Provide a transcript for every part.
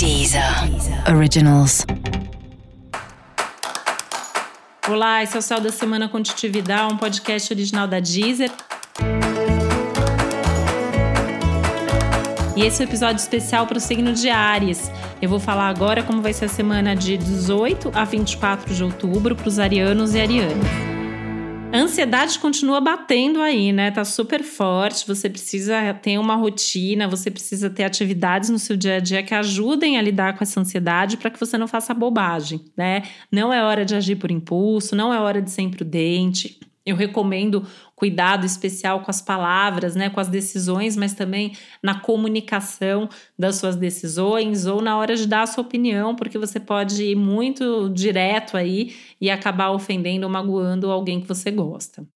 Deezer Originals. Olá, esse é o Céu da Semana Contitividade, um podcast original da Deezer. E esse é o um episódio especial para o signo de Ares. Eu vou falar agora como vai ser a semana de 18 a 24 de outubro para os arianos e arianas. A ansiedade continua batendo aí, né? Tá super forte. Você precisa ter uma rotina, você precisa ter atividades no seu dia a dia que ajudem a lidar com essa ansiedade para que você não faça bobagem, né? Não é hora de agir por impulso, não é hora de ser imprudente. Eu recomendo cuidado especial com as palavras, né, com as decisões, mas também na comunicação das suas decisões ou na hora de dar a sua opinião, porque você pode ir muito direto aí e acabar ofendendo ou magoando alguém que você gosta.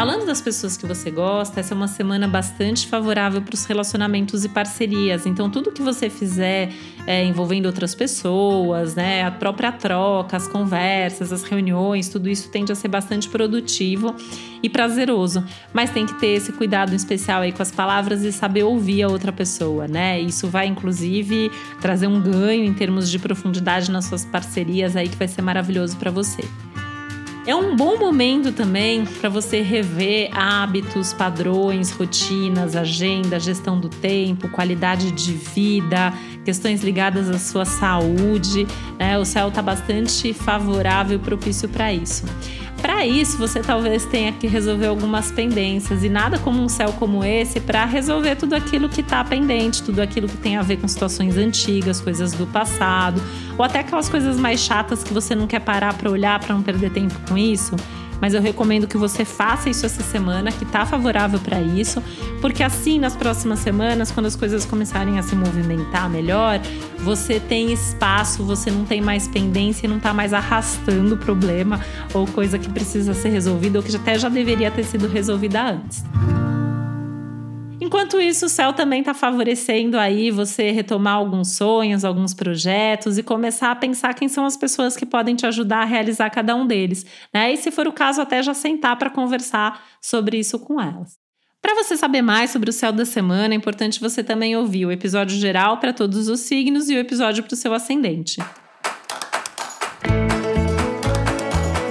Falando das pessoas que você gosta, essa é uma semana bastante favorável para os relacionamentos e parcerias. Então, tudo que você fizer é, envolvendo outras pessoas, né, a própria troca, as conversas, as reuniões, tudo isso tende a ser bastante produtivo e prazeroso. Mas tem que ter esse cuidado especial aí com as palavras e saber ouvir a outra pessoa, né? Isso vai, inclusive, trazer um ganho em termos de profundidade nas suas parcerias aí que vai ser maravilhoso para você. É um bom momento também para você rever hábitos, padrões, rotinas, agenda, gestão do tempo, qualidade de vida, questões ligadas à sua saúde. Né? O céu está bastante favorável e propício para isso. Para isso, você talvez tenha que resolver algumas pendências. E nada como um céu como esse para resolver tudo aquilo que está pendente, tudo aquilo que tem a ver com situações antigas, coisas do passado, ou até aquelas coisas mais chatas que você não quer parar para olhar para não perder tempo com isso mas eu recomendo que você faça isso essa semana, que tá favorável para isso, porque assim nas próximas semanas, quando as coisas começarem a se movimentar melhor, você tem espaço, você não tem mais pendência, não tá mais arrastando problema ou coisa que precisa ser resolvida ou que até já deveria ter sido resolvida antes. Enquanto isso, o céu também está favorecendo aí você retomar alguns sonhos, alguns projetos e começar a pensar quem são as pessoas que podem te ajudar a realizar cada um deles, né? E se for o caso, até já sentar para conversar sobre isso com elas. Para você saber mais sobre o céu da semana, é importante você também ouvir o episódio geral para todos os signos e o episódio para o seu ascendente.